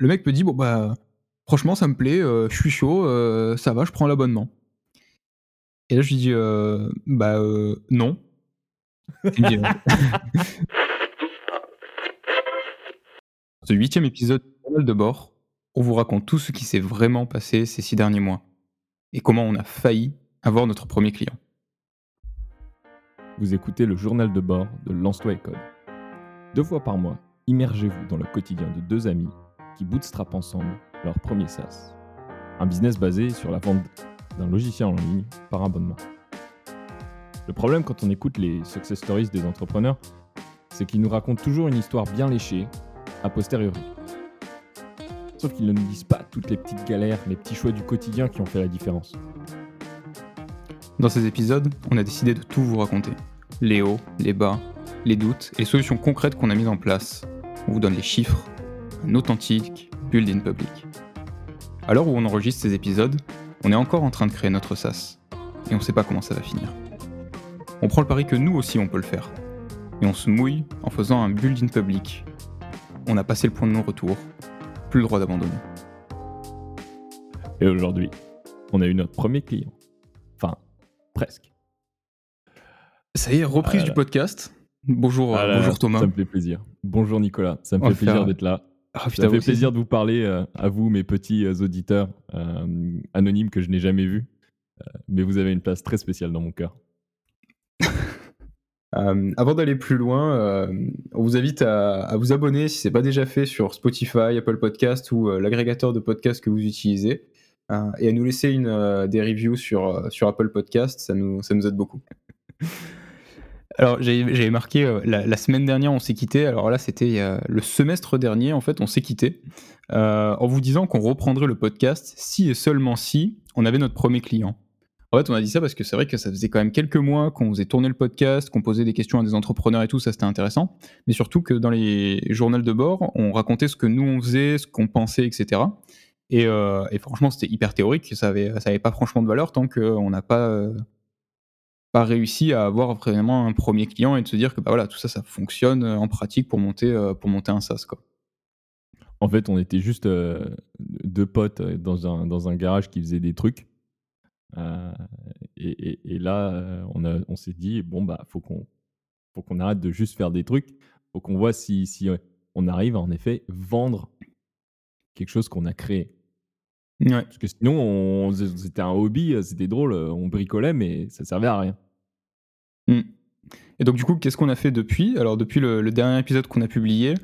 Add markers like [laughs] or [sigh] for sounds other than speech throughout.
le mec me dit bon bah franchement ça me plaît, euh, je suis chaud, euh, ça va, je prends l'abonnement. Et là je lui dis euh, bah non. Il me dit, [laughs] Ce huitième épisode de bord, on vous raconte tout ce qui s'est vraiment passé ces six derniers mois et comment on a failli avoir notre premier client. Vous écoutez le journal de bord de Lance-toi et Code. Deux fois par mois, immergez-vous dans le quotidien de deux amis qui bootstrapent ensemble leur premier SaaS. Un business basé sur la vente d'un logiciel en ligne par abonnement. Le problème quand on écoute les success stories des entrepreneurs, c'est qu'ils nous racontent toujours une histoire bien léchée, a posteriori. Sauf qu'ils ne nous disent pas toutes les petites galères, les petits choix du quotidien qui ont fait la différence. Dans ces épisodes, on a décidé de tout vous raconter. Les hauts, les bas, les doutes et les solutions concrètes qu'on a mises en place. On vous donne les chiffres, un authentique build in public. À l'heure où on enregistre ces épisodes, on est encore en train de créer notre SaaS. Et on ne sait pas comment ça va finir. On prend le pari que nous aussi on peut le faire. Et on se mouille en faisant un build in public. On a passé le point de non-retour. Plus le droit d'abandonner. Et aujourd'hui, on a eu notre premier client. Enfin, presque. Ça y est, reprise Ah du là. podcast. Bonjour, Ah euh, là bonjour Thomas. Ça me fait plaisir. Bonjour Nicolas, ça me On fait plaisir d'être là. Ah, Ça putain, fait aussi. plaisir de vous parler euh, à vous, mes petits euh, auditeurs euh, anonymes que je n'ai jamais vus. Euh, mais vous avez une place très spéciale dans mon cœur. [laughs] Euh, avant d'aller plus loin, euh, on vous invite à, à vous abonner si ce n'est pas déjà fait sur Spotify, Apple Podcast ou euh, l'agrégateur de podcasts que vous utilisez. euh, et à nous laisser une, euh, des reviews sur, euh, sur Apple Podcast, ça nous, ça nous aide beaucoup. [laughs] Alors j'avais marqué euh, la, semaine dernière on s'est quitté, alors là c'était le semestre dernier en fait on s'est quitté euh, en vous disant qu'on reprendrait le podcast si et seulement si on avait notre premier client. En fait, on a dit ça parce que c'est vrai que ça faisait quand même quelques mois qu'on faisait tourner le podcast, qu'on posait des questions à des entrepreneurs et tout, ça c'était intéressant. Mais surtout que dans les journaux de bord, on racontait ce que nous on faisait, ce qu'on pensait, etc. Et, euh, et franchement, c'était hyper théorique, ça avait, ça avait pas franchement de valeur tant qu'on n'a pas, pas réussi à avoir vraiment un premier client et de se dire que bah voilà, tout ça, ça fonctionne euh, en pratique pour monter, euh, un SaaS. En fait, on était juste euh, deux potes dans un, garage qui faisait des trucs. Et, là, on, s'est dit, bon, bah, faut qu'on arrête de juste faire des trucs. faut qu'on voit si, si on arrive en effet, vendre quelque chose qu'on a créé. Ouais. Parce que sinon, on- c'était un hobby, euh, c'était drôle, euh, on bricolait, mais ça servait à rien. Mm. Et donc du coup, qu'est-ce qu'on a fait depuis? Alors depuis le, le dernier épisode qu'on a publié,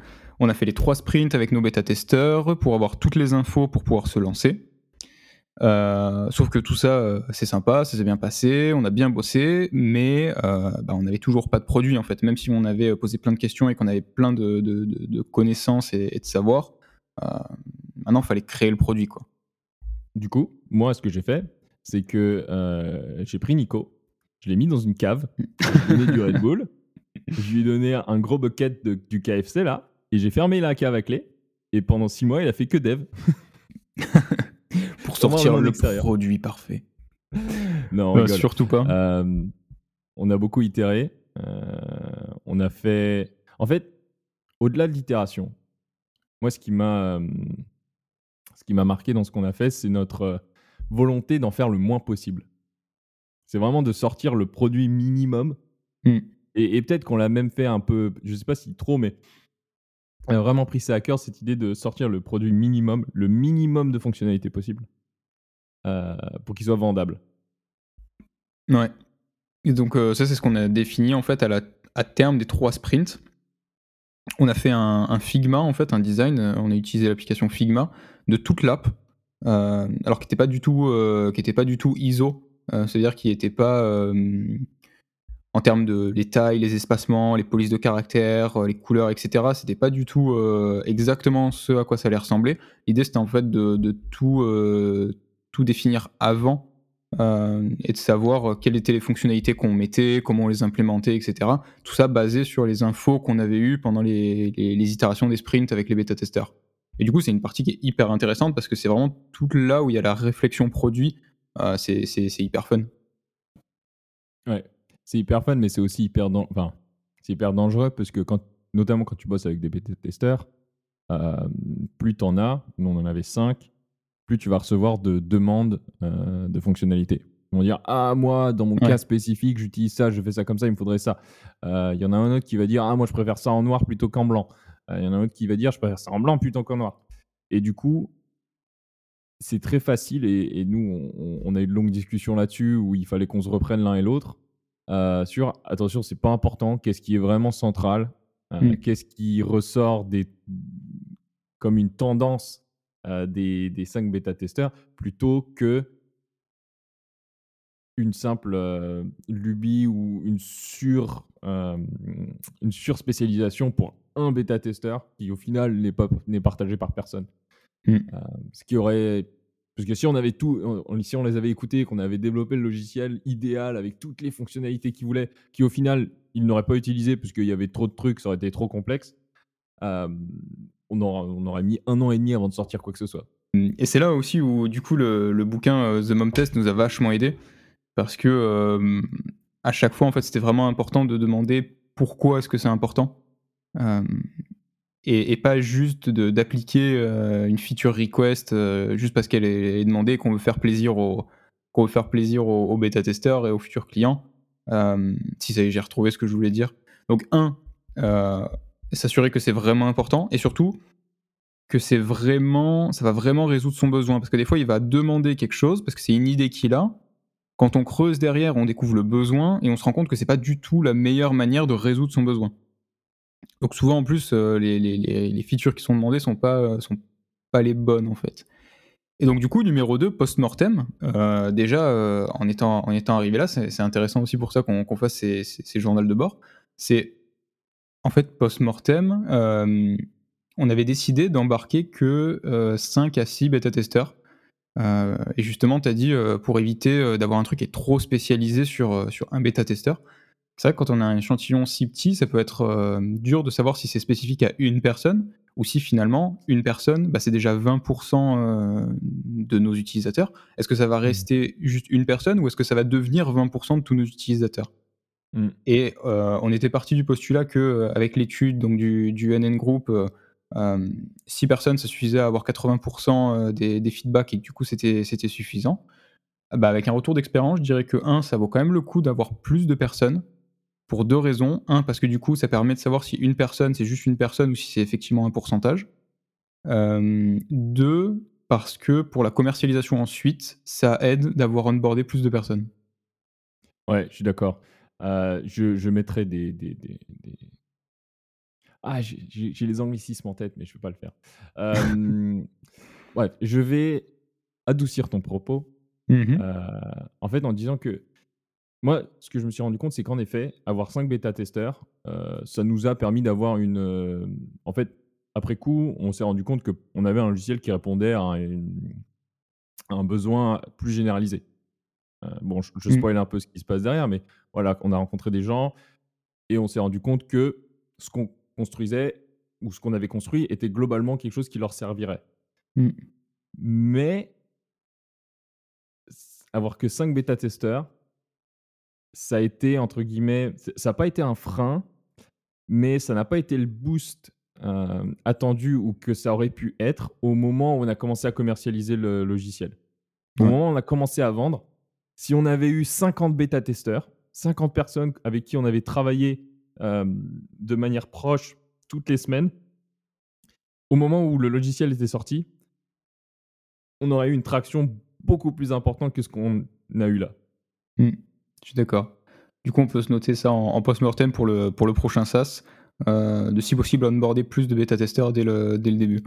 on a fait les trois sprints avec nos bêta-testeurs pour avoir toutes les infos pour pouvoir se lancer. Euh, sauf que tout ça, euh, c'est sympa, ça s'est bien passé, on a bien bossé, mais euh, bah, on n'avait toujours pas de produit en fait. Même si on avait euh, posé plein de questions et qu'on avait plein de, de- de- de connaissances et, et de savoir, euh, maintenant il fallait créer le produit quoi. Du coup, moi, ce que j'ai fait, c'est que euh, j'ai pris Nico, je l'ai mis dans une cave, je lui ai donné du Red Bull, je lui ai donné un gros bucket de- du KFC là, et j'ai fermé la cave à clé. Et pendant six mois, il a fait que dev. [laughs] Pour sortir le produit parfait. Non, rigole. surtout pas. Euh, on a beaucoup itéré. euh, on a fait. En fait, au-delà de l'itération, moi, ce qui m'a, euh, qui m'a marqué dans ce qu'on a fait, c'est notre euh, volonté d'en faire le moins possible. C'est vraiment de sortir le produit minimum. Mm. Et, et peut-être qu'on l'a même fait un peu, je sais pas si trop, mais on a vraiment pris ça à cœur, cette idée de sortir le produit minimum, le minimum de fonctionnalités possible, euh, pour qu'il soit vendable. Ouais. Et donc euh, ça c'est ce qu'on a défini en fait à, la, à terme des trois sprints. On a fait un, un Figma en fait, un design. euh, On a utilisé l'application Figma de toute l'app, euh, alors qui n'était pas du tout, euh, qui pas du tout ISO. euh, C'est-à-dire qu'il n'était pas en termes de les tailles, les espacements, les polices de caractères, euh, les couleurs, etc. C'était pas du tout exactement ce à quoi ça allait ressembler. L'idée c'était en fait de, tout, tout définir avant et de savoir quelles étaient les fonctionnalités qu'on mettait, comment on les implémentait, etc. Tout ça basé sur les infos qu'on avait eues pendant les, les- les itérations des sprints avec les bêta-testeurs. Et du coup, c'est une partie qui est hyper intéressante parce que c'est vraiment tout là où il y a la réflexion produit. Euh, c'est hyper fun. Ouais, c'est hyper fun, mais c'est aussi hyper, dan- enfin, hyper dangereux parce que quand, notamment quand tu bosses avec des bêta-testeurs, plus tu en as, nous on en avait 5, plus tu vas recevoir de demandes de fonctionnalités. Ils vont dire Ah, moi, dans mon cas spécifique, j'utilise ça, je fais ça comme ça, il me faudrait ça. Il y en a un autre qui va dire Ah, moi, je préfère ça en noir plutôt qu'en blanc. Il y en a un autre qui va dire Je préfère ça en blanc plutôt qu'en noir. Et du coup, c'est très facile, et, nous, on, a eu de longues discussions là-dessus où il fallait qu'on se reprenne l'un et l'autre. sur attention, c'est pas important, qu'est-ce qui est vraiment central, mmh. qu'est-ce qui ressort des, comme une tendance des, des 5 bêta-testeurs plutôt que une simple lubie ou une sur une surspécialisation pour un bêta-testeur qui au final n'est pas n'est partagé par personne. Mmh. ce qui aurait parce que si on avait tout, si on les avait écoutés, qu'on avait développé le logiciel idéal avec toutes les fonctionnalités qu'ils voulaient, qui au final ils n'auraient pas utilisé parce qu'il y avait trop de trucs, ça aurait été trop complexe. on, aura, on aurait mis un an et demi avant de sortir quoi que ce soit. Mmh. Et c'est là aussi où du coup le, le bouquin The Mom Test nous a vachement aidé parce que à chaque fois en fait c'était vraiment important de demander pourquoi est-ce que c'est important et, pas juste d'appliquer une feature request juste parce qu'elle est, demandée qu'on veut faire plaisir aux qu'on veut faire plaisir aux, bêta testeurs et aux futurs clients. Si j'ai retrouvé ce que je voulais dire. Donc un s'assurer que c'est vraiment important et surtout que c'est vraiment ça va vraiment résoudre son besoin. Parce que des fois il va demander quelque chose parce que c'est une idée qu'il a. Quand on creuse derrière, on découvre le besoin et on se rend compte que c'est pas du tout la meilleure manière de résoudre son besoin. Donc souvent en plus, euh, les, features qui sont demandées sont pas, euh, sont pas les bonnes en fait. Et donc du coup, numéro 2, post-mortem, euh, déjà en, étant, en étant arrivé là, c'est intéressant aussi pour ça qu'on fasse ces, ces, journaux de bord, c'est en fait post-mortem, on avait décidé d'embarquer que 5 à 6 bêta-testeurs et justement, tu as dit pour éviter d'avoir un truc qui est trop spécialisé sur, sur un bêta-testeur. C'est vrai que quand on a un échantillon si petit, ça peut être dur de savoir si c'est spécifique à une personne ou si finalement une personne, bah, c'est déjà 20% de nos utilisateurs. Est-ce que ça va mmh. rester juste une personne ou est-ce que ça va devenir 20% de tous nos utilisateurs? Mmh. Et on était parti du postulat que avec l'étude donc du, du NN Group, euh, 6 personnes, ça suffisait à avoir 80% des, des, feedbacks et du coup c'était suffisant. Bah, avec un retour d'expérience, je dirais que 1, ça vaut quand même le coup d'avoir plus de personnes pour deux raisons. Un, parce que du coup, ça permet de savoir si une personne, c'est juste une personne ou si c'est effectivement un pourcentage. Euh, deux, parce que pour la commercialisation ensuite, ça aide d'avoir onboardé plus de personnes. Ouais, je suis d'accord. Euh, je, je, mettrai des, des, des, ah, j'ai les anglicismes en tête, mais je ne peux pas le faire. [laughs] Euh, bref, je vais adoucir ton propos. Mmh en fait, en disant que moi, ce que je me suis rendu compte, c'est qu'en effet, avoir 5 bêta-testeurs, ça nous a permis d'avoir une. en fait, après coup, on s'est rendu compte qu'on avait un logiciel qui répondait à un, besoin plus généralisé. bon, je, je mmh. spoil un peu ce qui se passe derrière, mais voilà, on a rencontré des gens et on s'est rendu compte que ce qu'on construisait ou ce qu'on avait construit était globalement quelque chose qui leur servirait. Mmh. Mais avoir que 5 bêta-testeurs, ça a été, entre guillemets, ça n'a pas été un frein, mais ça n'a pas été le boost attendu ou que ça aurait pu être au moment où on a commencé à commercialiser le logiciel. Au moment où on a commencé à vendre, si on avait eu 50 bêta-testeurs, 50 personnes avec qui on avait travaillé de manière proche toutes les semaines, au moment où le logiciel était sorti, on aurait eu une traction beaucoup plus importante que ce qu'on a eu là. Mmh, je suis d'accord. Du coup, on peut se noter ça en, post-mortem pour le, pour le prochain SaaS, de si possible onboarder plus de bêta-testeurs dès le, dès le début.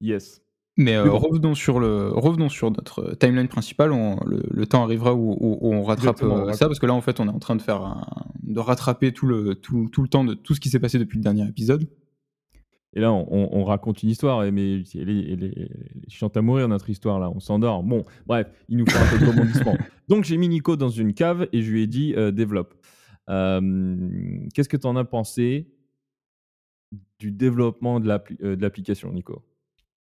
Yes. Mais euh, revenons, sur le, revenons sur notre timeline principale. le, temps arrivera où, on rattrape euh, ça, parce que là, en fait, on est en train de faire de rattraper tout le, tout, tout, le temps de tout ce qui s'est passé depuis le dernier épisode. Et là, on, raconte une histoire, mais elle est, chiante à mourir notre histoire là. On s'endort. Bon, bref, il nous faut un peu de rebondissement. [laughs] Donc j'ai mis Nico dans une cave et je lui ai dit euh, développe. Qu'est-ce que tu en as pensé du développement de l'application, Nico?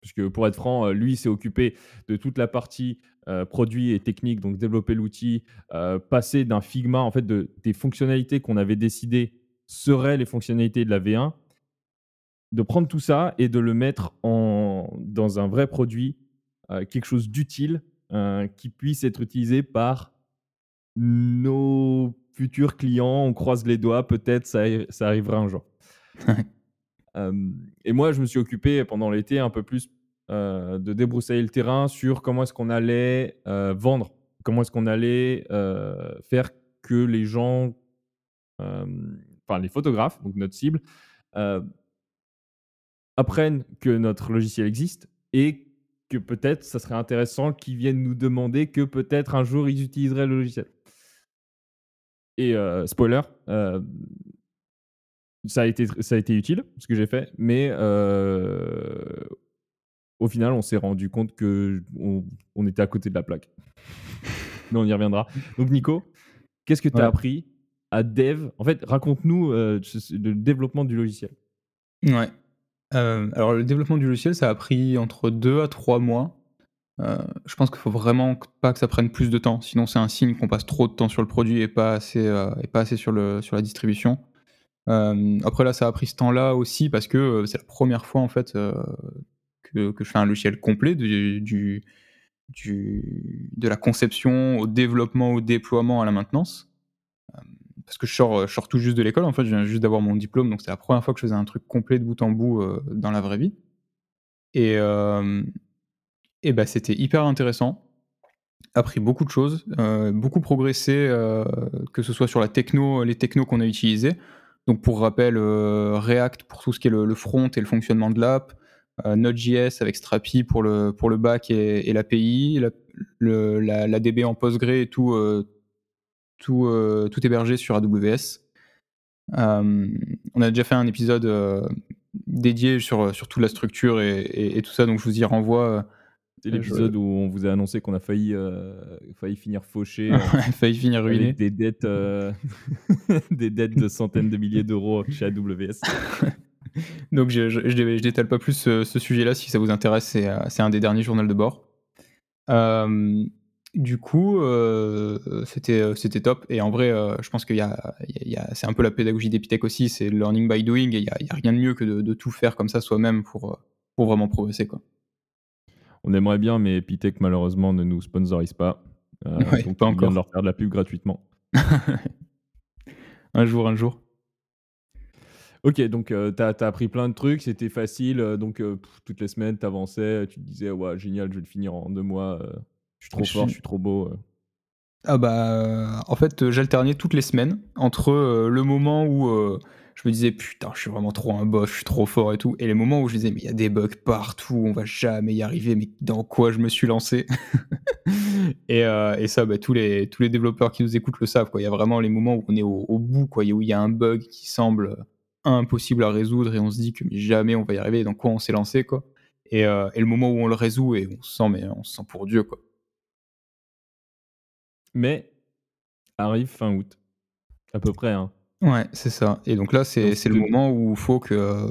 Puisque pour être franc, euh, lui s'est occupé de toute la partie euh, produit et technique, donc développer l'outil, euh, passer d'un Figma, en fait, de, des fonctionnalités qu'on avait décidé seraient les fonctionnalités de la V1. De prendre tout ça et de le mettre en, dans un vrai produit, euh, quelque chose d'utile euh, qui puisse être utilisé par nos futurs clients. On croise les doigts, peut-être ça, ça arrivera un jour. [laughs] et moi, je me suis occupé pendant l'été un peu plus de débroussailler le terrain sur comment est-ce qu'on allait vendre, comment est-ce qu'on allait faire que les gens, enfin les photographes, donc notre cible, apprennent que notre logiciel existe et que peut-être ça serait intéressant qu'ils viennent nous demander que peut-être un jour ils utiliseraient le logiciel. Et spoiler, ça, a été, ça a été utile, ce que j'ai fait, mais au final, on s'est rendu compte que on, était à côté de la plaque. [laughs] mais on y reviendra. Donc Nico, qu'est-ce que tu as appris à Dev? En fait, raconte-nous le développement du logiciel. Ouais. Alors le développement du logiciel, ça a pris entre 2 à 3 mois. Euh, je pense qu'il faut vraiment pas que ça prenne plus de temps, sinon c'est un signe qu'on passe trop de temps sur le produit et pas assez, euh, et pas assez sur, le, sur la distribution. Euh, après là, ça a pris ce temps-là aussi parce que c'est la première fois en fait que, que, je fais un logiciel complet du, du, du, de la conception au développement, au déploiement, à la maintenance. Parce que je sors, je sors tout juste de l'école, en fait, je viens juste d'avoir mon diplôme, donc c'est la première fois que je faisais un truc complet de bout en bout dans la vraie vie. Et, et bah, c'était hyper intéressant. Appris beaucoup de choses, euh, beaucoup progressé, euh, que ce soit sur la techno, les technos qu'on a utilisés. Donc pour rappel, euh, React pour tout ce qui est le, front et le fonctionnement de l'app, Node.js avec Strapi pour le, pour le back et, l'API, la, la, DB en Postgre et tout, tout, tout hébergé sur AWS. on a déjà fait un épisode dédié sur, sur toute la structure et, et, tout ça, donc je vous y renvoie c'est l'épisode où on vous a annoncé qu'on a failli, euh, failli finir fauché. [laughs] euh, failli finir ruiné. Avec des dettes, euh, [laughs] des dettes de centaines de milliers d'euros chez AWS. [laughs] Donc je, je, je, détale pas plus ce, sujet-là. Si ça vous intéresse, c'est, euh, c'est un des derniers journaux de bord. Du coup, c'était, c'était top. Et en vrai, je pense qu'il y a, il y a, c'est un peu la pédagogie d'Epitech aussi. C'est learning by doing. Et il n'y a, a, rien de mieux que de, de, tout faire comme ça soi-même pour, pour vraiment progresser. Quoi. On aimerait bien, mais Epitech malheureusement ne nous sponsorise pas. Euh, [laughs] donc pas encore. de leur faire de la pub gratuitement. [laughs] un jour, un jour. Ok, donc euh, tu as, appris plein de trucs, c'était facile. Euh, donc toutes les semaines, tu avançais, tu te disais, ouais, génial, je vais le finir en deux mois. Je suis trop fort, je suis trop beau. Ah bah, en fait, j'alternais toutes les semaines entre le moment où je me disais putain, je suis vraiment trop un boss, je suis trop fort et tout. Et les moments où je disais mais il y a des bugs partout, on va jamais y arriver, mais dans quoi je me suis lancé? [laughs] Et, euh, et, ça, bah, tous, les, tous les développeurs qui nous écoutent le savent. Il y a vraiment les moments où on est au, bout, quoi, où il y a un bug qui semble impossible à résoudre et on se dit que jamais on va y arriver, dans quoi on s'est lancé. Quoi. Et, euh, et, le moment où on le résout et on se sent, mais on se sent pour Dieu. Quoi. Mais arrive fin août, à peu près. Hein. Ouais, c'est ça. Et donc là, c'est le moment où il faut que, euh,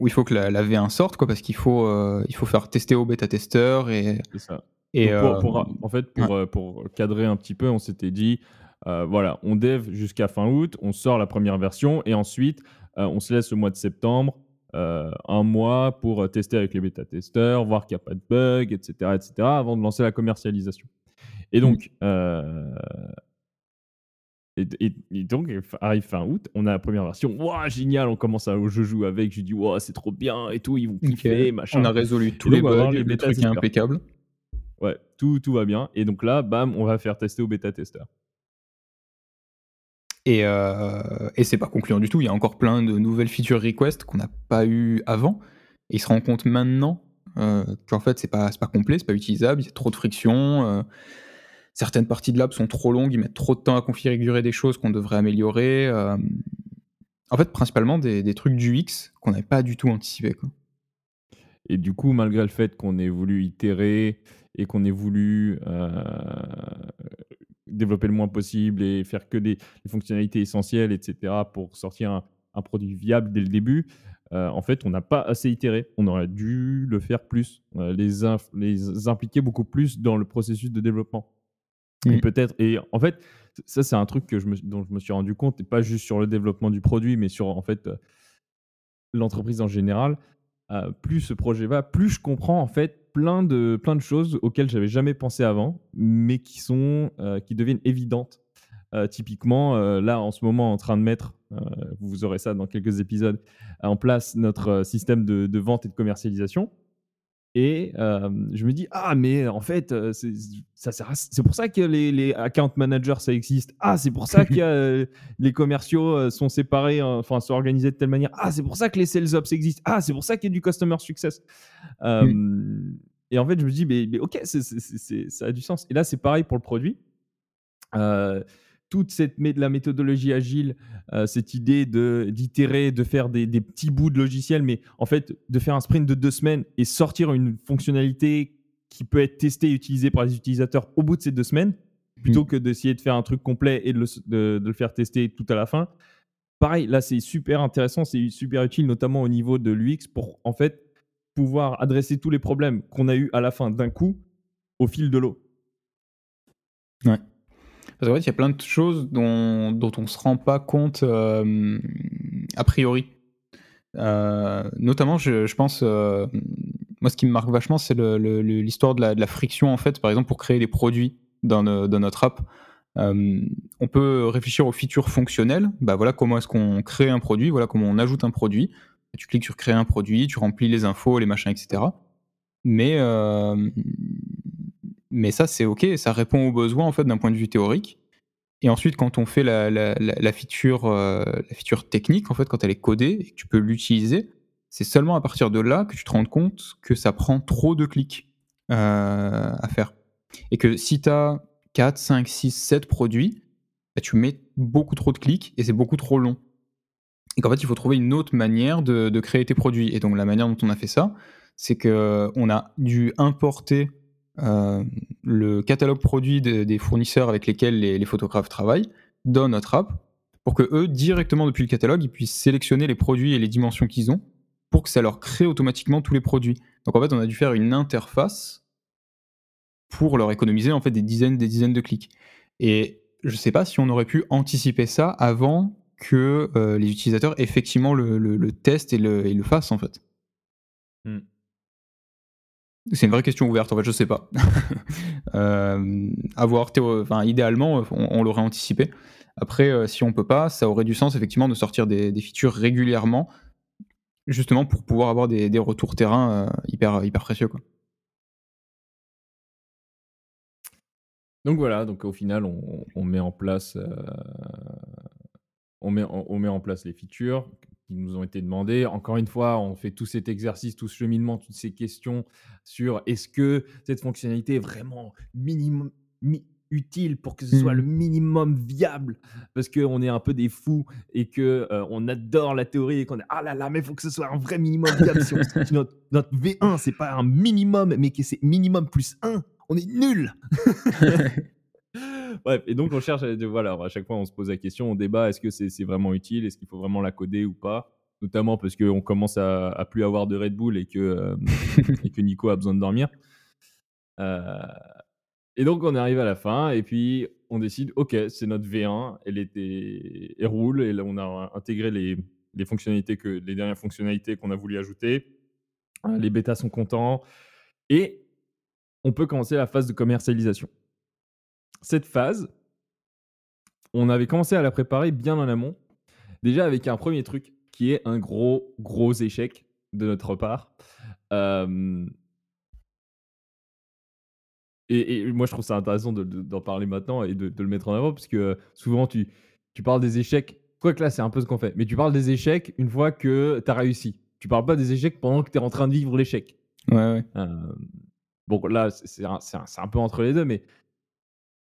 où il faut que la, la V1 sorte, quoi, parce qu'il faut, euh, il faut faire tester au bêta-testeur. Et, c'est ça. Et pour, euh, en fait, pour, pour, cadrer un petit peu, on s'était dit, voilà, on dev jusqu'à fin août, on sort la première version, et ensuite, on se laisse le mois de septembre, un mois pour tester avec les bêta-testeurs, voir qu'il n'y a pas de bugs, etc., etc., avant de lancer la commercialisation. Et donc, et, donc, arrive fin août, on a la première version. Waouh, génial, on commence à je joue avec. Je dis, waouh, c'est trop bien et tout, ils vont kiffer, machin. On a résolu tous les bugs, les trucs impeccables. Ouais, tout, tout va bien. Et donc là, bam, on va faire tester au bêta-testeur. Et, euh, et c'est pas concluant du tout. Il y a encore plein de nouvelles feature requests qu'on n'a pas eu avant. Et ils se rendent compte maintenant euh, qu'en fait, c'est pas, pas complet, c'est pas utilisable, il y a trop de friction. Euh, certaines parties de l'app sont trop longues, ils mettent trop de temps à configurer des choses qu'on devrait améliorer. Euh, en fait, principalement des, trucs du X qu'on n'avait pas du tout anticipé. Et du coup, malgré le fait qu'on ait voulu itérer et qu'on ait voulu euh, développer le moins possible et faire que des, fonctionnalités essentielles, etc., pour sortir un, produit viable dès le début, euh, en fait, on n'a pas assez itéré. On aurait dû le faire plus, les, les impliquer beaucoup plus dans le processus de développement. Et mmh. peut-être, et en fait, ça c'est un truc dont je me suis rendu compte, et pas juste sur le développement du produit, mais sur en fait l'entreprise en général, plus ce projet va, plus je comprends en fait plein de, plein de choses auxquelles j'avais jamais pensé avant, mais qui, sont, qui deviennent évidentes. typiquement, là en ce moment en train de mettre, vous aurez ça dans quelques épisodes, en place notre système de vente et de commercialisation. Et je me dis, ah, mais en fait, c'est pour ça que les, les, account managers, ça existe. Ah, c'est pour ça que les commerciaux sont séparés, enfin, sont organisés de telle manière. Ah, c'est pour ça que les sales ops existent. Ah, c'est pour ça qu'il y a du customer success. Et en fait, je me dis, mais, mais ok, ça a du sens. Et là, c'est pareil pour le produit toute cette la méthodologie agile, euh, cette idée de d'itérer, de faire des, petits bouts de logiciel, mais en fait de faire un sprint de deux semaines et sortir une fonctionnalité qui peut être testée et utilisée par les utilisateurs au bout de ces deux semaines, plutôt mmh. que d'essayer de faire un truc complet et de le, faire tester tout à la fin. Pareil, là c'est super intéressant, c'est super utile, notamment au niveau de l'UX, pour en fait pouvoir adresser tous les problèmes qu'on a eu à la fin d'un coup au fil de l'eau. Ouais. Parce fait, il y a plein de choses dont, on ne se rend pas compte euh, a priori. Euh, notamment, je, pense, euh, moi, ce qui me marque vachement, c'est l'histoire de la, friction, en fait, par exemple, pour créer des produits dans, dans notre app. on peut réfléchir aux features fonctionnelles. Bah, voilà comment est-ce qu'on crée un produit, voilà comment on ajoute un produit. Tu cliques sur créer un produit, tu remplis les infos, les machins, etc. Mais mais ça, c'est OK, ça répond aux besoins en fait d'un point de vue théorique. Et ensuite, quand on fait la, feature, euh, la feature technique, en fait, quand elle est codée et que tu peux l'utiliser, c'est seulement à partir de là que tu te rends compte que ça prend trop de clics euh, à faire. Et que si tu as 4, 5, 6, 7 produits, bah, tu mets beaucoup trop de clics et c'est beaucoup trop long. Et qu'en fait, il faut trouver une autre manière de, de, créer tes produits. Et donc, la manière dont on a fait ça, c'est qu'on a dû importer le catalogue produit des fournisseurs avec lesquels les, photographes travaillent dans notre app pour que eux, directement depuis le catalogue, ils puissent sélectionner les produits et les dimensions qu'ils ont pour que ça leur crée automatiquement tous les produits. Donc en fait, on a dû faire une interface pour leur économiser en fait des dizaines des dizaines de clics. Et je sais pas si on aurait pu anticiper ça avant que euh, les utilisateurs effectivement le, testent le, et le fassent en fait. C'est une vraie question ouverte, en fait, je sais pas. [laughs] euh, avoir, enfin, idéalement, on, l'aurait anticipé. Après, euh, si on peut pas, ça aurait du sens effectivement de sortir des, features régulièrement, justement pour pouvoir avoir des, retours terrain euh, hyper, hyper précieux. Quoi. Donc voilà, donc au final, on, met en place, euh, on, met, on met en place les features qui nous ont été demandés. Encore une fois, on fait tout cet exercice, tout ce cheminement, toutes ces questions sur est-ce que cette fonctionnalité est vraiment minimum, utile pour que ce soit le mmh. minimum viable? Parce qu'on est un peu des fous et que euh, on adore la théorie et qu'on est ah là là mais il faut que ce soit un vrai minimum viable si [laughs] notre, notre V1 c'est pas un minimum mais que c'est minimum plus 1 on est nul [laughs] Bref, et donc on cherche, voilà, à chaque fois on se pose la question, on débat, est-ce que c'est vraiment utile, est-ce qu'il faut vraiment la coder ou pas? Notamment parce qu'on commence à, à, plus avoir de Red Bull et que, euh, et que Nico a besoin de dormir. Euh, et donc on arrive à la fin et puis on décide, ok, c'est notre V1, elle, était, elle roule et là on a intégré les, les fonctionnalités que les dernières fonctionnalités qu'on a voulu ajouter. Les bêtas sont contents et on peut commencer la phase de commercialisation cette phase, on avait commencé à la préparer bien en amont, déjà avec un premier truc qui est un gros, gros échec de notre part. et, moi, je trouve ça intéressant d'en parler maintenant et de, le mettre en avant, parce que souvent, tu, tu parles des échecs, quoi que là, c'est un peu ce qu'on fait, mais tu parles des échecs une fois que tu as réussi. Tu parles pas des échecs pendant que tu es en train de vivre l'échec. Ouais, ouais. bon, là, c'est un, un, peu entre les deux, mais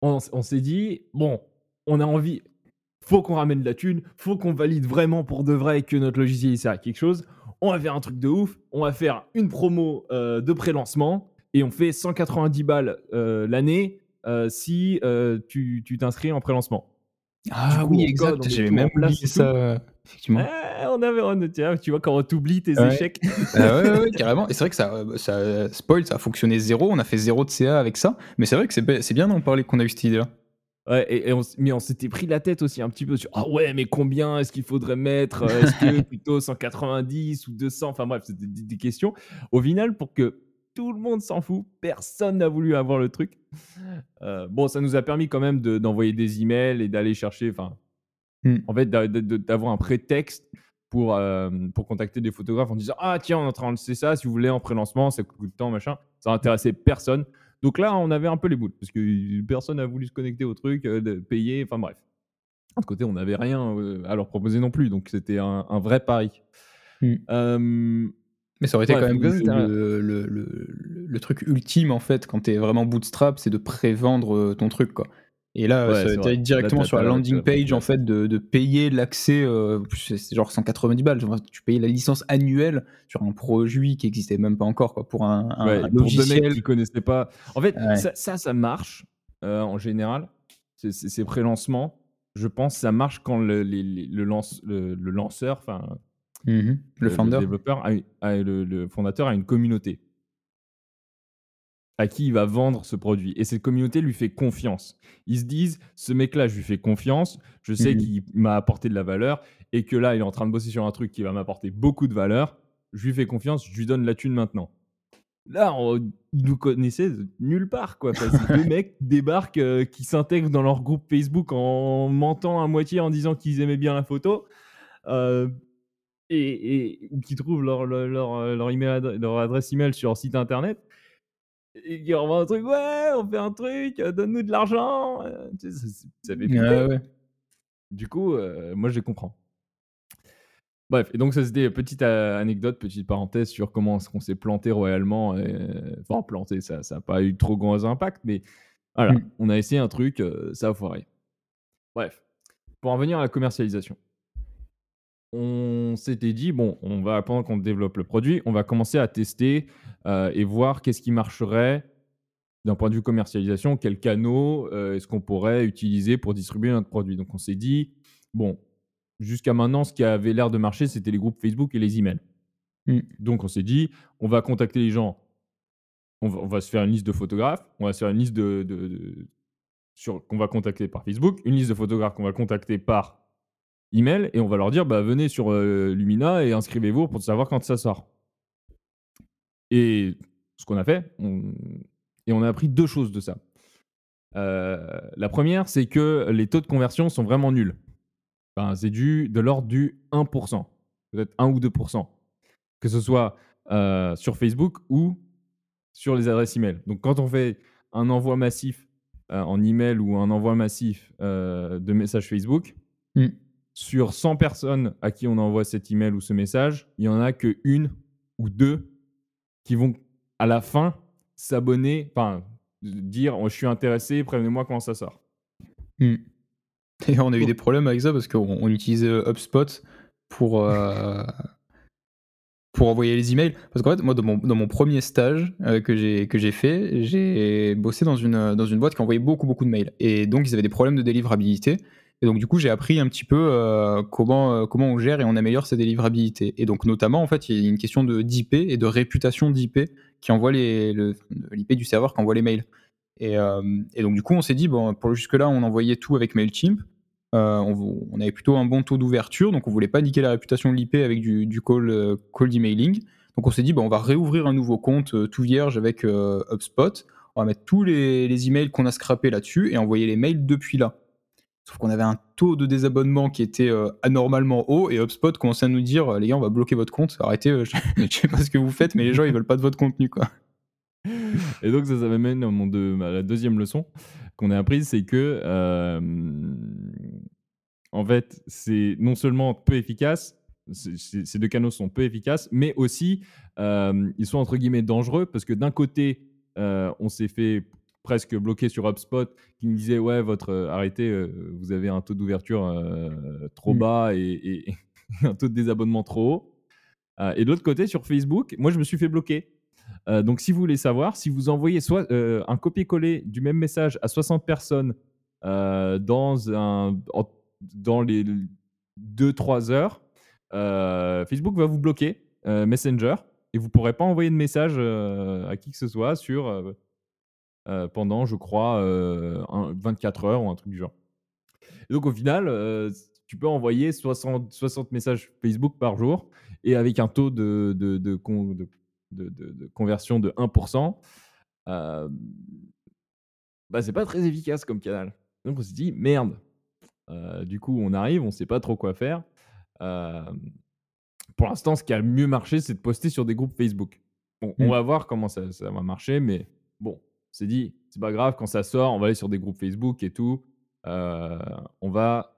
on, s'est dit, bon, on a envie, faut qu'on ramène de la thune, faut qu'on valide vraiment pour de vrai que notre logiciel sert à quelque chose. On va faire un truc de ouf, on va faire une promo euh, de pré-lancement et on fait 190 balles euh, l'année euh, si tu t'inscris en pré-lancement. Ah oui, exact, j'avais même oublié ça. Effectivement. On avait, on, tu vois, quand on t'oublie tes échecs. Ah [laughs] ouais, ouais, carrément. Et c'est vrai que ça, ça spoil, ça a fonctionné zéro. On a fait zéro de CA avec ça. Mais c'est vrai que c'est bien d'en parler qu'on a eu cette idée-là. Ouais, et, on, mais on s'était pris la tête aussi un petit peu sur ah ouais, mais combien est-ce qu'il faudrait mettre? Est-ce que [laughs] plutôt 190 ou 200 Enfin bref, c'était des, questions. Au final, pour que tout le monde s'en fout, personne n'a voulu avoir le truc. Euh, bon, ça nous a permis quand même d'envoyer des emails et d'aller chercher, enfin, mmh. en fait, d'avoir un prétexte pour, euh, pour contacter des photographes en disant Ah, tiens, on est en train de lancer ça, si vous voulez, en pré-lancement, ça coûte de temps, machin. Ça n'intéressait personne. Donc là, on avait un peu les boules parce que personne n'a voulu se connecter au truc, euh, payer, enfin bref. De côté, on n'avait rien à leur proposer non plus, donc c'était un, vrai pari. Mmh. Mais ça aurait été quand même le, le, le, truc ultime en fait quand tu es vraiment bootstrap, c'est de prévendre ton truc quoi. Et là, ça va directement sur la landing page, en fait, de, payer l'accès, euh, c'est genre 190 balles. Tu payais la licence annuelle sur un produit qui n'existait même pas encore, quoi, pour un, un, logiciel. qui connaissaient pas. En fait, ça, ça, marche euh, en général. Ces pré-lancements, je pense, ça marche quand le, le, lance, le, lanceur, enfin, mmh le, founder. développeur, le fondateur a une communauté à qui il va vendre ce produit. Et cette communauté lui fait confiance. Ils se disent, ce mec-là, je lui fais confiance, je sais mmh qu'il m'a apporté de la valeur et que là, il est en train de bosser sur un truc qui va m'apporter beaucoup de valeur. Je lui fais confiance, je lui donne la thune maintenant. Là, ils nous connaissaient nulle part, quoi. Parce que les [laughs] mecs débarquent, euh, qui s'intègrent dans leur groupe Facebook en mentant à moitié en disant qu'ils aimaient bien la photo. Euh, et, et qui trouvent leur, leur, leur, email, leur adresse email sur un site internet et qui un truc, ouais, on fait un truc, euh, donne-nous de l'argent. Euh, ça, fait Du coup, euh, moi, je comprends. Bref, et donc ça c'était petite anecdote, petite parenthèse sur comment on s'est planté royalement. Enfin, planté, ça n'a pas eu trop grand impact, mais voilà, mmh. on a essayé un truc, ça a foiré. Bref, pour en venir à la commercialisation. On s'était dit, bon, on va, pendant qu'on développe le produit, on va commencer à tester euh, et voir qu'est-ce qui marcherait d'un point de vue commercialisation, quels canaux euh, est-ce qu'on pourrait utiliser pour distribuer notre produit. Donc on s'est dit, bon, jusqu'à maintenant, ce qui avait l'air de marcher, c'était les groupes Facebook et les emails. Mmh. Donc on s'est dit, on va contacter les gens, on va, se faire une liste de photographes, on va se faire une liste de, sur, qu'on va contacter par Facebook, une liste de photographes qu'on va contacter par email, et on va leur dire, bah, venez sur euh, Lumina et inscrivez-vous pour savoir quand ça sort. Et ce qu'on a fait, et on a appris deux choses de ça. Euh, la première, c'est que les taux de conversion sont vraiment nuls. c'est du, de l'ordre du 1%, peut-être 1 ou 2%, que ce soit euh, sur Facebook ou sur les adresses email. Donc quand on fait un envoi massif euh, en email ou un envoi massif de messages Facebook, mmh. Sur 100 personnes à qui on envoie cet email ou ce message, il n'y en a que une ou deux qui vont à la fin s'abonner, enfin dire oh, je suis intéressé, prévenez-moi quand ça sort. Hmm. Et on a eu des problèmes avec ça parce qu'on utilisait euh, HubSpot pour, euh, pour envoyer les emails. Parce qu'en fait, moi, dans mon, dans mon premier stage euh, que j'ai fait, j'ai bossé dans une, dans une boîte qui envoyait beaucoup, beaucoup de mails. Et donc, ils avaient des problèmes de délivrabilité. Et donc, du coup, j'ai appris un petit peu euh, comment, euh, comment on gère et on améliore sa délivrabilité. Et donc, notamment, en fait, il y a une question d'IP et de réputation d'IP qui envoie l'IP du serveur qui envoie les mails. Et, euh, et donc, du coup, on s'est dit, bon, pour jusque-là, on envoyait tout avec MailChimp. On, avait plutôt un bon taux d'ouverture, donc on voulait pas niquer la réputation de l'IP avec du, call, call d'emailing. Donc, on s'est dit, bon, on va réouvrir un nouveau compte tout vierge avec HubSpot. On va mettre tous les, les emails qu'on a scrappés là-dessus et envoyer les mails depuis là. Sauf qu'on avait un taux de désabonnement qui était euh, anormalement haut et HubSpot commençait à nous dire euh, les gars, on va bloquer votre compte, arrêtez, euh, je, ne sais pas ce que vous faites, mais les gens ils veulent pas de votre contenu quoi. [laughs] Et donc ça, ça m'amène à la deuxième leçon qu'on a apprise, c'est que en fait c'est non seulement peu efficace, ces deux canaux sont peu efficaces, mais aussi ils sont entre guillemets dangereux parce que d'un côté on s'est fait presque bloqué sur HubSpot qui me disait ouais votre euh, arrêtez euh, vous avez un taux d'ouverture euh, trop mmh. bas et, [laughs] un taux de désabonnement trop haut et de l'autre côté sur Facebook moi je me suis fait bloquer donc si vous voulez savoir si vous envoyez soit un copier-coller du même message à 60 personnes dans un dans les 2-3 heures Facebook va vous bloquer Messenger et vous pourrez pas envoyer de message à qui que ce soit sur pendant, je crois, 24 heures ou un truc du genre. Et donc au final, tu peux envoyer 60, 60 messages Facebook par jour et avec un taux de, de, de, de conversion de 1%, euh, bah, c'est pas très efficace comme canal. Donc on s'est dit, merde. du coup, on arrive, on sait pas trop quoi faire. pour l'instant, ce qui a le mieux marché, c'est de poster sur des groupes Facebook. On mmh. va voir comment ça, ça va marcher, mais bon, c'est dit, c'est pas grave, quand ça sort, on va aller sur des groupes Facebook et tout. on va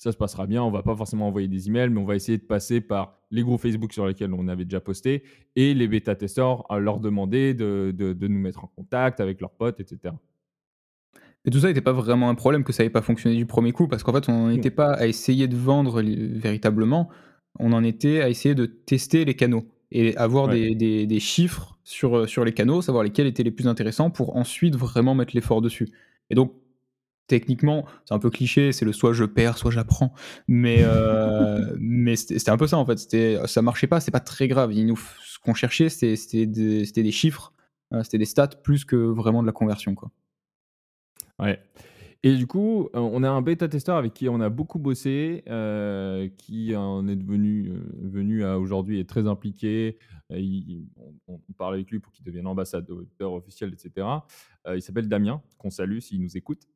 ça se passera bien. On va pas forcément envoyer des emails, mais on va essayer de passer par les groupes Facebook sur lesquels on avait déjà posté et les bêta-testeurs à leur demander de, de, nous mettre en contact avec leurs potes, etc. Et tout ça n'était pas vraiment un problème que ça n'avait pas fonctionné du premier coup, parce qu'en fait, on n'était pas à essayer de vendre véritablement, on en était à essayer de tester les canaux et avoir des, des, des, chiffres sur, sur les canaux, savoir lesquels étaient les plus intéressants pour ensuite vraiment mettre l'effort dessus. Et donc, techniquement, c'est un peu cliché, c'est le soit je perds, soit j'apprends. Mais, euh, [laughs] mais c'était un peu ça en fait. Ça marchait pas, c'est pas très grave. nous, ce qu'on cherchait, c'était des, des, chiffres, euh, c'était des stats plus que vraiment de la conversion. Quoi. Ouais. Et du coup, euh, on a un bêta-testeur avec qui on a beaucoup bossé, qui en est devenu venu à aujourd'hui est très impliqué. on, parle avec lui pour qu'il devienne ambassadeur officiel, etc. il s'appelle Damien, qu'on salue s'il nous écoute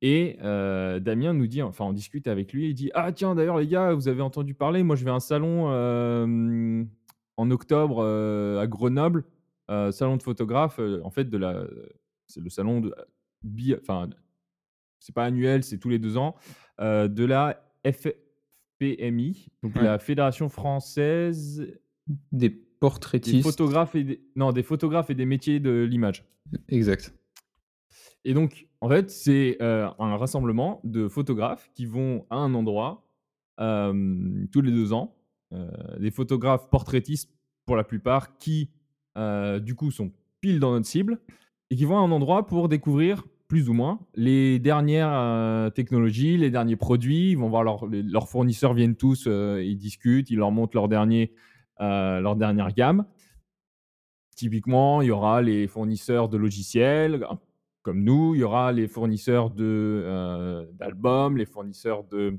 et Damien nous dit, enfin on discute avec lui, il dit Ah tiens d'ailleurs les gars, vous avez entendu parler, moi je vais à un salon en octobre à Grenoble, salon de photographe, en fait de la, c'est le salon de, enfin c'est pas annuel, c'est tous les deux ans, de la FPMI, donc la Fédération française des portraitistes, des photographes et non des photographes et des métiers de l'image. Exact. Et donc, en fait, c'est euh, un rassemblement de photographes qui vont à un endroit tous les deux ans. Des photographes portraitistes, pour la plupart, qui, du coup, sont pile dans notre cible et qui vont à un endroit pour découvrir, plus ou moins, les dernières technologies, les derniers produits. Ils vont voir leurs fournisseurs, viennent tous, ils discutent, ils leur montrent leur, leur dernière gamme. Typiquement, il y aura les fournisseurs de logiciels, comme nous. Il y aura les fournisseurs euh, d'albums, les fournisseurs de,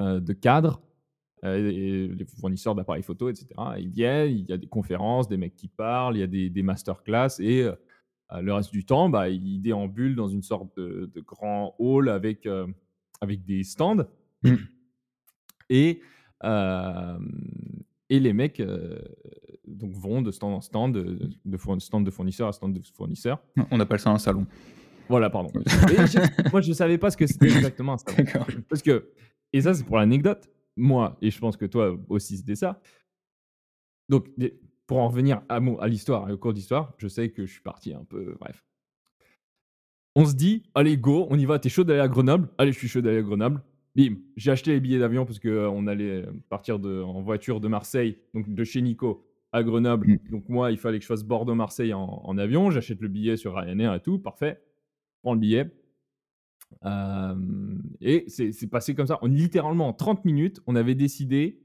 euh, de cadres, euh, les fournisseurs d'appareils photo, etc. Ils viennent, il y a des conférences, des mecs qui parlent, il y a des, des masterclass et le reste du temps, bah, ils déambulent dans une sorte de, grand hall avec, avec des stands. Mmh. Et, et les mecs donc vont de stand en stand, de, de, stand de fournisseur à stand de fournisseur. On appelle ça un salon. Voilà, pardon. moi, je ne savais pas ce que c'était exactement un salon. Parce que, et ça, c'est pour l'anecdote. Moi, et je pense que toi aussi, c'était ça. Donc, pour en revenir à, à l'histoire, au cours d'histoire, je sais que je suis parti un peu. Bref. On se dit, allez, go, on y va. T'es chaud d'aller à Grenoble? Allez, je suis chaud d'aller à Grenoble. Bim, j'ai acheté les billets d'avion parce qu'on euh, allait partir de, en voiture de Marseille, donc de chez Nico à Grenoble. Mmh. Donc moi, il fallait que je fasse Bordeaux-Marseille en, avion. J'achète le billet sur Ryanair et tout, parfait. Je prends le billet. et c'est passé comme ça. Littéralement, en 30 minutes, on avait décidé,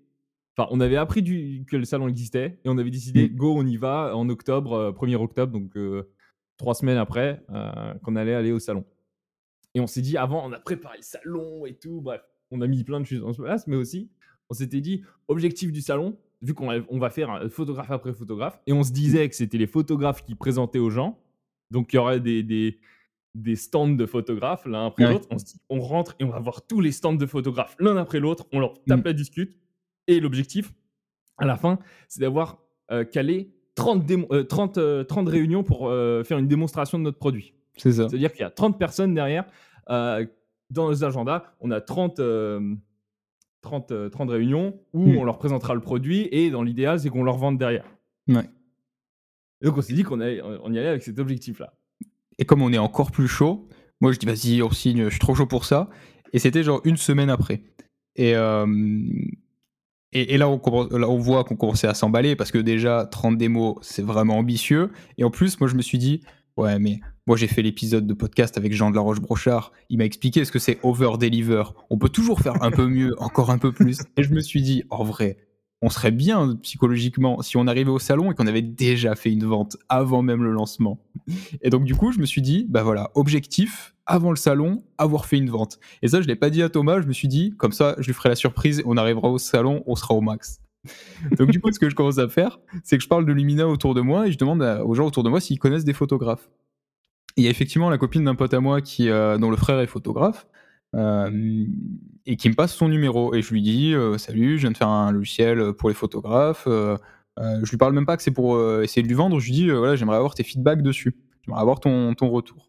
enfin, on avait appris du, que le salon existait et on avait décidé, mmh. go, on y va en octobre, 1er euh, octobre, donc euh, trois semaines après, qu'on allait aller au salon. Et on s'est dit, avant, on a préparé le salon et tout. Bref, on a mis plein de choses en place, mais aussi, on s'était dit, objectif du salon, vu qu'on on va faire photographe après photographe, et on se disait que c'était les photographes qui présentaient aux gens. Donc, il y aurait des, des, des stands de photographes l'un après l'autre. On se dit, on rentre et on va voir tous les stands de photographes l'un après l'autre. On leur tape mmh. la discute. Et l'objectif, à la fin, c'est d'avoir euh, calé 30, 30, 30, réunions pour euh, faire une démonstration de notre produit. C'est ça. C'est-à-dire qu'il y a 30 personnes derrière. Euh, dans les agendas, on a 30, 30, 30 réunions où mmh. on leur présentera le produit et dans l'idéal, c'est qu'on leur vende derrière. Ouais. Et donc on s'est dit qu'on on y allait avec cet objectif-là. Et comme on est encore plus chaud, moi je dis vas-y, on signe, je suis trop chaud pour ça. Et c'était genre une semaine après. Et, et, là, on là, on voit qu'on commençait à s'emballer parce que déjà, 30 démos, c'est vraiment ambitieux. Et en plus, moi je me suis dit, Ouais, mais moi j'ai fait l'épisode de podcast avec Jean de la Roche-Brochard. Il m'a expliqué ce que c'est over-deliver. On peut toujours faire un peu mieux, [laughs] encore un peu plus. Et je me suis dit, en vrai, on serait bien psychologiquement si on arrivait au salon et qu'on avait déjà fait une vente avant même le lancement. Et donc du coup, je me suis dit, bah voilà, objectif avant le salon, avoir fait une vente. Et ça, je l'ai pas dit à Thomas. Je me suis dit, comme ça, je lui ferai la surprise. On arrivera au salon, on sera au max. [laughs] donc du coup, ce que je commence à faire, c'est que je parle de Lumina autour de moi et je demande aux gens autour de moi s'ils connaissent des photographes. Il y a effectivement la copine d'un pote à moi qui, euh, dont le frère est photographe. Euh, et qui me passe son numéro. Et je lui dis euh, Salut, je viens de faire un logiciel pour les photographes. Je lui parle même pas que c'est pour essayer de lui vendre. Je lui dis Voilà, j'aimerais avoir tes feedbacks dessus. J'aimerais avoir ton, ton retour.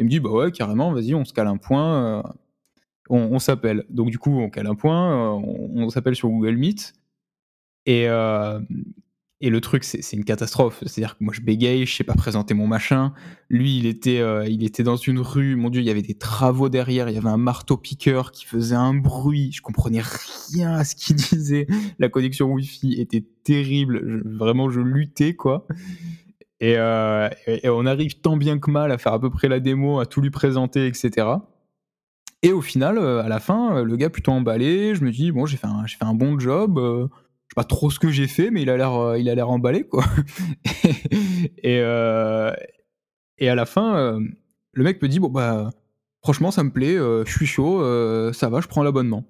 Il me dit Bah ouais, carrément, vas-y, on se cale un point. on, s'appelle. Donc, du coup, on cale un point. on, on s'appelle sur Google Meet. Et, et le truc, c'est une catastrophe. C'est-à-dire que moi, je bégaye, je sais pas présenter mon machin. Lui, il était, euh, il était dans une rue. Mon Dieu, il y avait des travaux derrière. Il y avait un marteau-piqueur qui faisait un bruit. Je comprenais rien à ce qu'il [laughs] disait. La connexion Wi-Fi était terrible. vraiment, je luttais, quoi. Euh, et, on arrive tant bien que mal à faire à peu près la démo, à tout lui présenter, etc. Et au final, euh, à la fin, le gars plutôt emballé. Je me dis, bon, j'ai fait, un, fait un bon job sais pas trop ce que j'ai fait, mais il a l'air, euh, il a l'air emballé, quoi. [laughs] et, euh, et à la fin, euh, le mec me dit, bon, bah, franchement, ça me plaît, je suis chaud, ça va, je prends l'abonnement.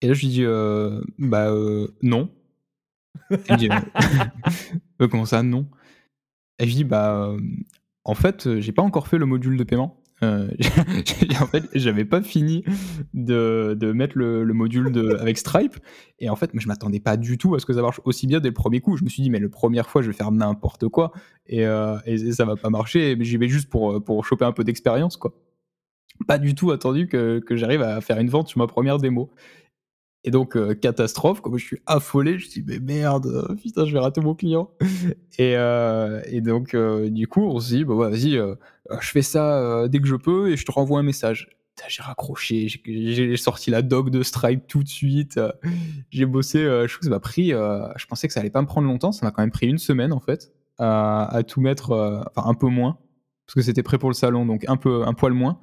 Et là, je lui dis, bah, non. Il me dit, [laughs] comment ça, non? Et je dis, bah, en fait, j'ai pas encore fait le module de paiement. Euh, [laughs] en j'avais pas fini de, mettre le, le module avec Stripe. Et en fait, je m'attendais pas du tout à ce que ça marche aussi bien dès le premier coup. Je me suis dit, mais la première fois, je vais faire n'importe quoi et, euh, et, ça va pas marcher. Mais j'y vais juste pour, choper un peu d'expérience, quoi. Pas du tout attendu que j'arrive à faire une vente sur ma première démo. Et donc, euh, catastrophe, comme je suis affolé, je me dis, mais merde, euh, putain, je vais rater mon client. [laughs] Et, euh, et donc, du coup, on se dit, bah ouais, vas-y, je fais ça dès que je peux et je te renvoie un message. J'ai raccroché, j'ai sorti la doc de Stripe tout de suite. [laughs] j'ai bossé, je trouve que ça m'a pris, je pensais que ça allait pas me prendre longtemps, ça m'a quand même pris une semaine en fait, à tout mettre, enfin un peu moins, parce que c'était prêt pour le salon, donc un peu, un poil moins.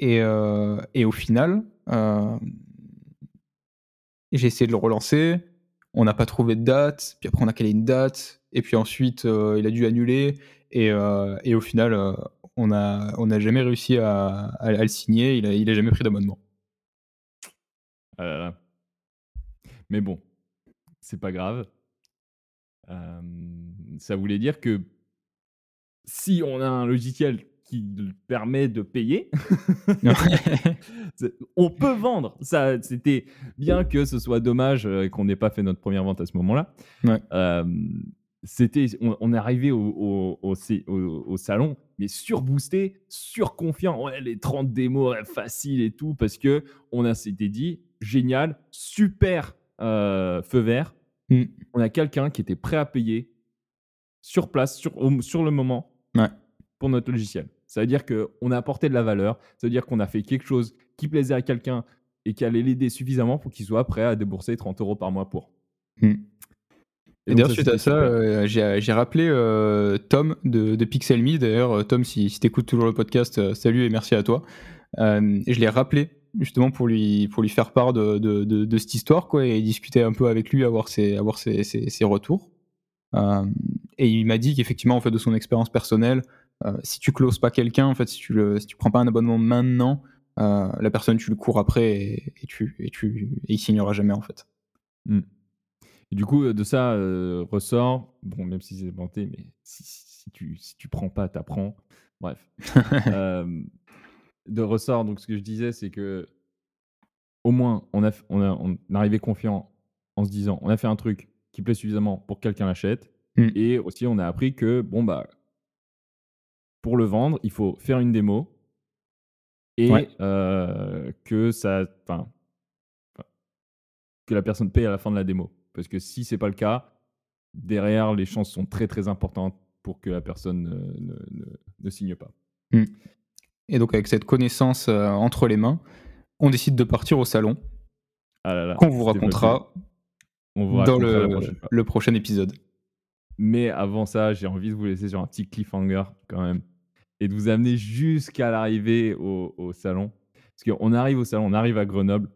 Et, et au final, euh, j'ai essayé de le relancer, on n'a pas trouvé de date, puis après on a calé une date, et puis ensuite euh, il a dû annuler, et, euh, et au final on n'a on a jamais réussi à, à, le signer, il a, il a jamais pris d'abonnement. Ah Mais bon, c'est pas grave. ça voulait dire que si on a un logiciel qui permet de payer. [laughs] on peut vendre. Ça, c'était bien que ce soit dommage euh, qu'on n'ait pas fait notre première vente à ce moment-là. Euh, c'était, on, est arrivé au, au, salon, mais surboosté, surconfiant. Ouais, les 30 démos faciles et tout, parce que on a s'était dit génial, super euh, feu vert. Mm. On a quelqu'un qui était prêt à payer sur place, sur, sur le moment, pour notre logiciel. Ça veut dire qu'on a apporté de la valeur, ça veut dire qu'on a fait quelque chose qui plaisait à quelqu'un et qui allait l'aider suffisamment pour qu'il soit prêt à débourser 30 euros par mois pour. Hmm. Et, d'ailleurs, suite à ça, euh, j'ai rappelé euh, Tom de, de PixelMe. D'ailleurs, euh, Tom, si, si tu écoutes toujours le podcast, salut et merci à toi. et je l'ai rappelé justement pour lui, pour lui faire part de, de, de, cette histoire quoi, et discuter un peu avec lui, avoir ses, avoir ses, ses, ses retours. et il m'a dit qu'effectivement, en fait, de son expérience personnelle, si tu closes pas quelqu'un, en fait, si tu le, si tu prends pas un abonnement maintenant, euh, la personne tu le cours après et, tu et tu et il signera jamais en fait. Mmh. du coup, de ça ressort, bon, même si c'est inventé, mais si, si, tu si tu prends pas, t'apprends. Bref, [laughs] de ressort. Donc, ce que je disais, c'est que au moins, on a on a on arrivé confiant en se disant, on a fait un truc qui plaît suffisamment pour que quelqu'un l'achète. Mmh. Et aussi, on a appris que bon bah pour le vendre, il faut faire une démo et que ça, que la personne paye à la fin de la démo. Parce que si c'est pas le cas, derrière, les chances sont très très importantes pour que la personne ne, ne, signe pas. Mmh. Et donc avec cette connaissance entre les mains, on décide de partir au salon. Ah qu'on vous racontera dans le prochain épisode. Mais avant ça, j'ai envie de vous laisser sur un petit cliffhanger quand même et de vous amener jusqu'à l'arrivée au, salon. Parce qu'on arrive au salon, on arrive à Grenoble.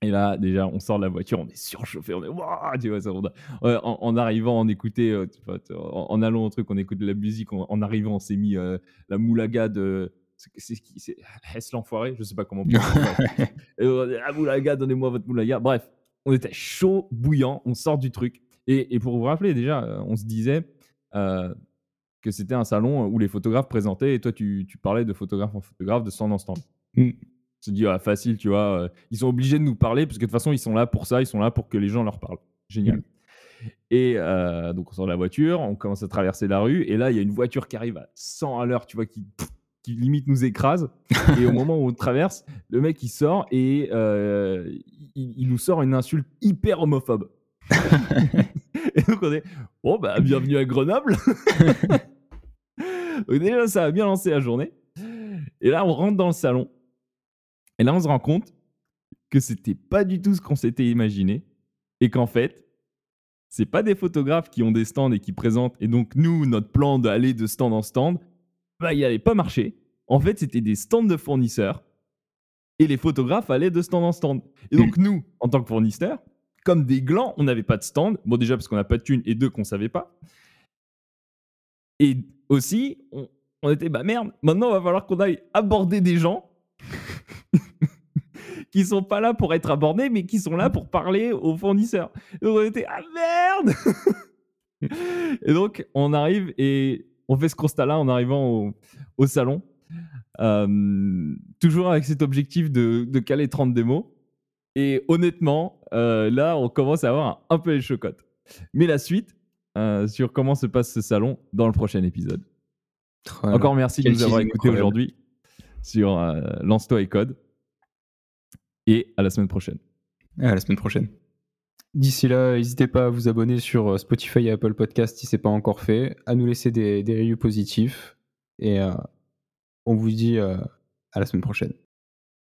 Et là, déjà, on sort de la voiture, on est surchauffé, on est waouh, tu vois, ça, on a- en, en arrivant, on écoutait, euh, en, en allant au truc, on écoutait de la musique. En, en arrivant, on s'est mis euh, la moulaga de. C'est qui C'est Hess l'enfoiré Je sais pas comment. on ah, [laughs] moulaga, donnez-moi votre moulaga. Bref, on était chaud, bouillant, on sort du truc. Et, et pour vous rappeler, déjà, euh, on se disait euh, que c'était un salon où les photographes présentaient et toi, tu, tu parlais de photographe en photographe, de stand en stand. Mm. On se dit, ah, facile, tu vois. euh, ils sont obligés de nous parler parce que de toute façon, ils sont là pour ça, ils sont là pour que les gens leur parlent. Génial. Mm. Et euh, donc, on sort de la voiture, on commence à traverser la rue, et là, il y a une voiture qui arrive à 100 à l'heure, tu vois, qui, qui limite nous écrase. et au [laughs] moment où on traverse, le mec, il sort et euh, il, il nous sort une insulte hyper homophobe. [laughs] et donc, on est, bon, bah, [laughs] bienvenue à Grenoble. [laughs] donc, déjà, ça a bien lancé la journée. Et là, on rentre dans le salon. Et là, on se rend compte que c'était pas du tout ce qu'on s'était imaginé. Et qu'en fait, c'est pas des photographes qui ont des stands et qui présentent. Et donc, nous, notre plan d'aller de stand en stand, bah, il n'allait pas marcher. En fait, c'était des stands de fournisseurs. Et les photographes allaient de stand en stand. Et donc, nous, en tant que fournisseurs, comme des glands, on n'avait pas de stand. Bon, déjà parce qu'on n'a pas de thunes et deux, qu'on savait pas. Et aussi, on, était, bah merde, maintenant, va falloir qu'on aille aborder des gens [laughs] qui sont pas là pour être abordés, mais qui sont là pour parler aux fournisseurs. On était, ah merde [laughs] Et donc, on arrive et on fait ce constat-là en arrivant au, au salon. Euh, toujours avec cet objectif de, de caler 30 démos. Et honnêtement, euh, là, on commence à avoir un, un peu les chocottes. Mais la suite euh, sur comment se passe ce salon dans le prochain épisode. Voilà. Encore merci de nous avoir écoutés aujourd'hui sur euh, Lance-toi et Code. Et à la semaine prochaine. À la semaine prochaine. D'ici là, n'hésitez pas à vous abonner sur Spotify et Apple Podcast si ce n'est pas encore fait, à nous laisser des, des reviews positifs. Et euh, on vous dit euh, à la semaine prochaine.